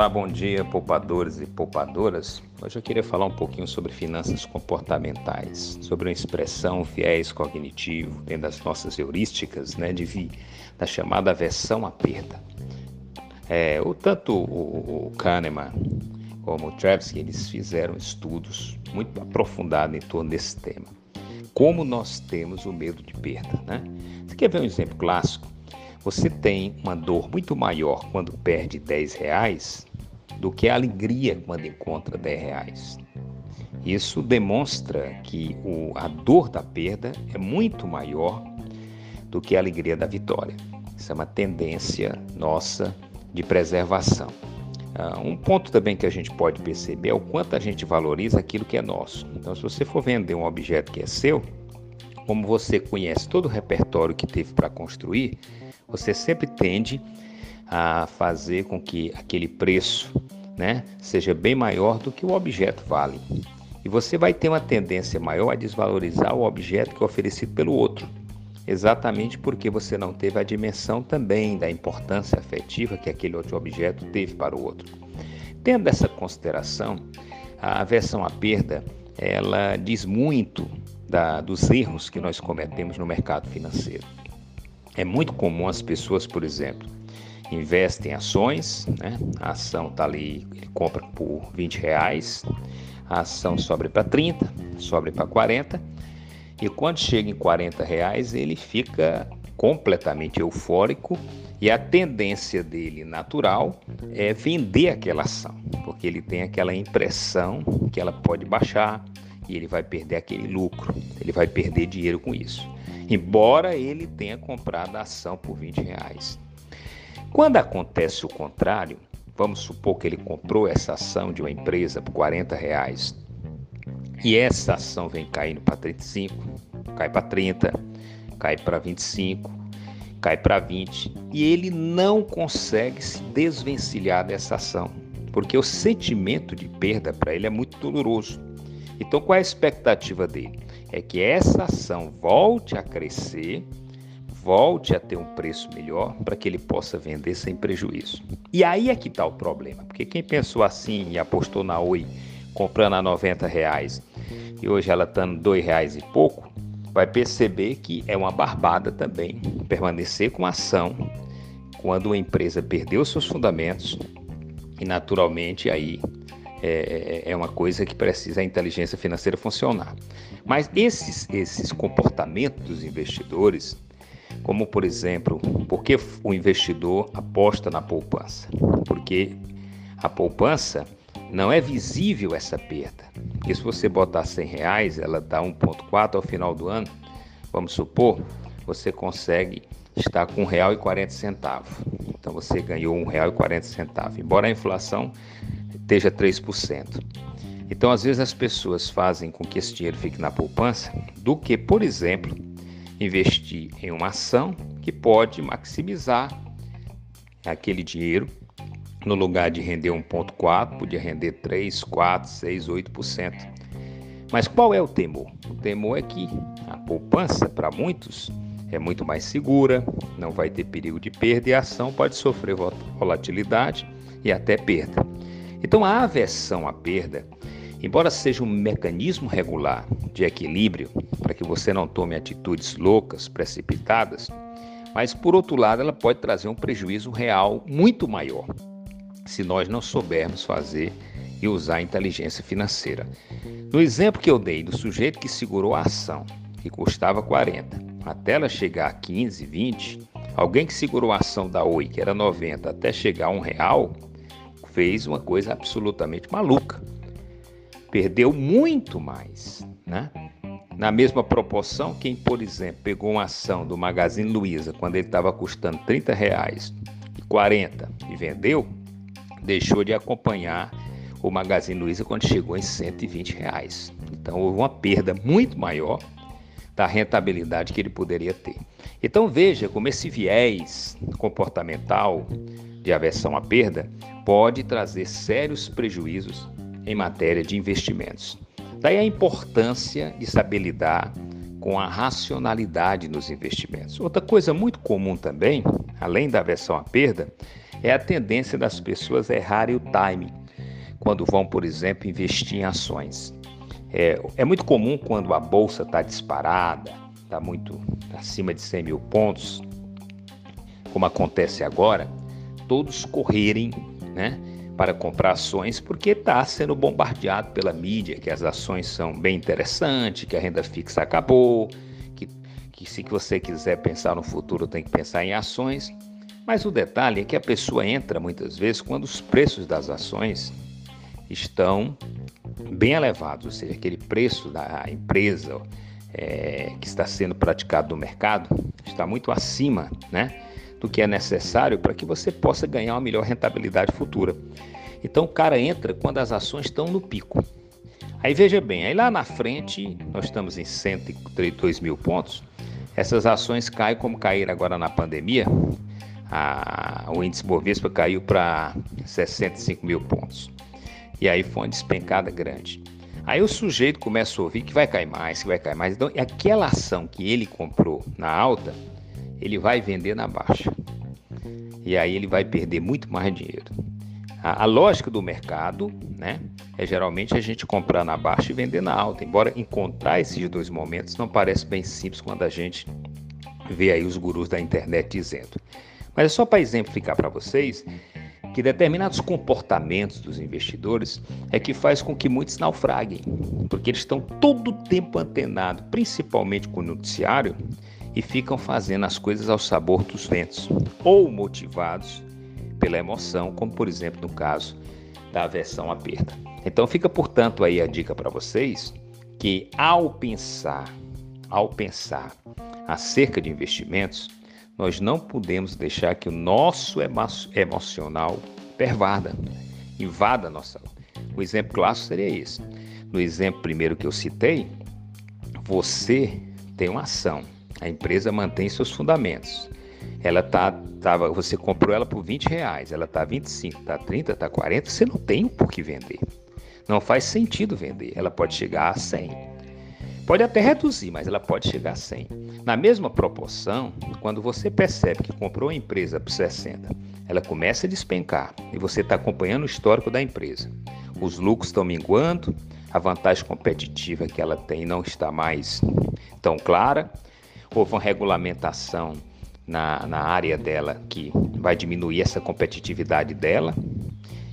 Olá, bom dia, poupadores e poupadoras. Hoje eu queria falar um pouquinho sobre finanças comportamentais, sobre uma expressão viés cognitivo, dentro das nossas heurísticas, né, de, da chamada aversão à perda. É, o, tanto o, o Kahneman como o Tversky, eles fizeram estudos muito aprofundados em torno desse tema. Como nós temos o medo de perda, né? Você quer ver um exemplo clássico? Você tem uma dor muito maior quando perde 10 reais do que a alegria quando encontra 10 reais. Isso demonstra que o, a dor da perda é muito maior do que a alegria da vitória. Isso é uma tendência nossa de preservação. Uh, um ponto também que a gente pode perceber é o quanto a gente valoriza aquilo que é nosso. Então, se você for vender um objeto que é seu, como você conhece todo o repertório que teve para construir, você sempre tende a fazer com que aquele preço né, seja bem maior do que o objeto vale. E você vai ter uma tendência maior a desvalorizar o objeto que é oferecido pelo outro, exatamente porque você não teve a dimensão também da importância afetiva que aquele outro objeto teve para o outro. Tendo essa consideração, a aversão à perda ela diz muito da, dos erros que nós cometemos no mercado financeiro. É muito comum as pessoas, por exemplo, investem em ações, né? a ação está ali, ele compra por 20 reais, a ação sobe para 30, sobe para 40, e quando chega em 40 reais ele fica completamente eufórico e a tendência dele natural é vender aquela ação, porque ele tem aquela impressão que ela pode baixar e ele vai perder aquele lucro, ele vai perder dinheiro com isso embora ele tenha comprado a ação por 20 reais. Quando acontece o contrário, vamos supor que ele comprou essa ação de uma empresa por 40 reais e essa ação vem caindo para 35, cai para 30, cai para 25, cai para 20 e ele não consegue se desvencilhar dessa ação, porque o sentimento de perda para ele é muito doloroso. Então, qual é a expectativa dele? é que essa ação volte a crescer, volte a ter um preço melhor para que ele possa vender sem prejuízo. E aí é que está o problema, porque quem pensou assim e apostou na Oi comprando a 90 reais e hoje ela está dois reais e pouco, vai perceber que é uma barbada também permanecer com ação quando uma empresa perdeu seus fundamentos e naturalmente aí é, é, é uma coisa que precisa a inteligência financeira funcionar. Mas esses, esses comportamentos dos investidores, como por exemplo, por que o investidor aposta na poupança? Porque a poupança não é visível essa perda. Porque se você botar 100 reais, ela dá 1,4 ao final do ano, vamos supor, você consegue estar com R$ 1,40. Então você ganhou R$ 1,40. Embora a inflação esteja 3%. Então, às vezes, as pessoas fazem com que esse dinheiro fique na poupança do que, por exemplo, investir em uma ação que pode maximizar aquele dinheiro. No lugar de render 1,4%, podia render 3, 4, 6, 8%. Mas qual é o temor? O temor é que a poupança, para muitos, é muito mais segura, não vai ter perigo de perda e a ação pode sofrer volatilidade e até perda. Então, a aversão à perda Embora seja um mecanismo regular de equilíbrio para que você não tome atitudes loucas, precipitadas, mas por outro lado ela pode trazer um prejuízo real muito maior se nós não soubermos fazer e usar a inteligência financeira. No exemplo que eu dei do sujeito que segurou a ação, que custava 40, até ela chegar a 15, 20, alguém que segurou a ação da Oi, que era 90, até chegar a um real, fez uma coisa absolutamente maluca perdeu muito mais, né? Na mesma proporção, quem, por exemplo, pegou uma ação do Magazine Luiza quando ele estava custando 30 reais e 40 e vendeu, deixou de acompanhar o Magazine Luiza quando chegou em 120 reais. Então houve uma perda muito maior da rentabilidade que ele poderia ter. Então veja como esse viés comportamental de aversão à perda pode trazer sérios prejuízos em matéria de investimentos. Daí a importância de saber lidar com a racionalidade nos investimentos. Outra coisa muito comum também, além da aversão à perda, é a tendência das pessoas errarem o timing quando vão, por exemplo, investir em ações. É, é muito comum quando a bolsa está disparada, está muito acima de 100 mil pontos, como acontece agora, todos correrem né, para comprar ações porque está sendo bombardeado pela mídia que as ações são bem interessantes, que a renda fixa acabou, que, que se você quiser pensar no futuro tem que pensar em ações. Mas o detalhe é que a pessoa entra muitas vezes quando os preços das ações estão bem elevados, ou seja, aquele preço da empresa é, que está sendo praticado no mercado está muito acima, né? Do que é necessário para que você possa ganhar uma melhor rentabilidade futura. Então o cara entra quando as ações estão no pico. Aí veja bem, aí lá na frente, nós estamos em 132 mil pontos, essas ações caem como caíram agora na pandemia, a, o índice Bovespa caiu para 65 mil pontos. E aí foi uma despencada grande. Aí o sujeito começa a ouvir que vai cair mais, que vai cair mais. Então, aquela ação que ele comprou na alta, ele vai vender na baixa. E aí ele vai perder muito mais dinheiro. A, a, lógica do mercado né, é geralmente a gente comprar na baixa e vender na alta. Embora encontrar esses dois momentos não parece bem simples quando a gente vê aí os gurus da internet dizendo. Mas é só para exemplificar para vocês que determinados comportamentos dos investidores é que faz com que muitos naufraguem, porque eles estão todo o tempo antenados, principalmente com o noticiário, e ficam fazendo as coisas ao sabor dos ventos, ou motivados pela emoção, como por exemplo no caso da aversão à perda. Então fica, portanto, aí a dica para vocês que ao pensar, ao pensar acerca de investimentos, nós não podemos deixar que o nosso emo emocional pervada, invada a nossa. O exemplo clássico seria esse. No exemplo primeiro que eu citei, você tem uma ação, a empresa mantém seus fundamentos. Ela tá, tava, você comprou ela por 20 reais, ela tá 25, tá 30, tá 40, você não tem por que vender. Não faz sentido vender. Ela pode chegar a 100. Pode até reduzir, mas ela pode chegar a 100. Na mesma proporção, quando você percebe que comprou a empresa por 60, ela começa a despencar e você está acompanhando o histórico da empresa. Os lucros estão minguando, a vantagem competitiva que ela tem não está mais tão clara, houve uma regulamentação na, na área dela que vai diminuir essa competitividade dela.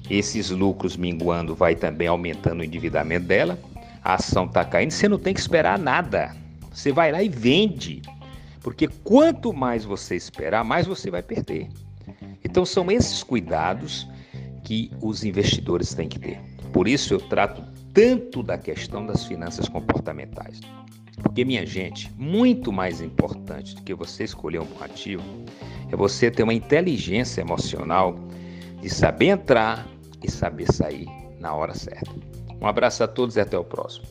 Esses lucros minguando vai também aumentando o endividamento dela. A ação está caindo, você não tem que esperar nada. Você vai lá e vende. Porque quanto mais você esperar, mais você vai perder. Então são esses cuidados que os investidores têm que ter. Por isso eu trato tanto da questão das finanças comportamentais. Porque, minha gente, muito mais importante do que você escolher um bom ativo é você ter uma inteligência emocional de saber entrar e saber sair na hora certa. Um abraço a todos e até o próximo.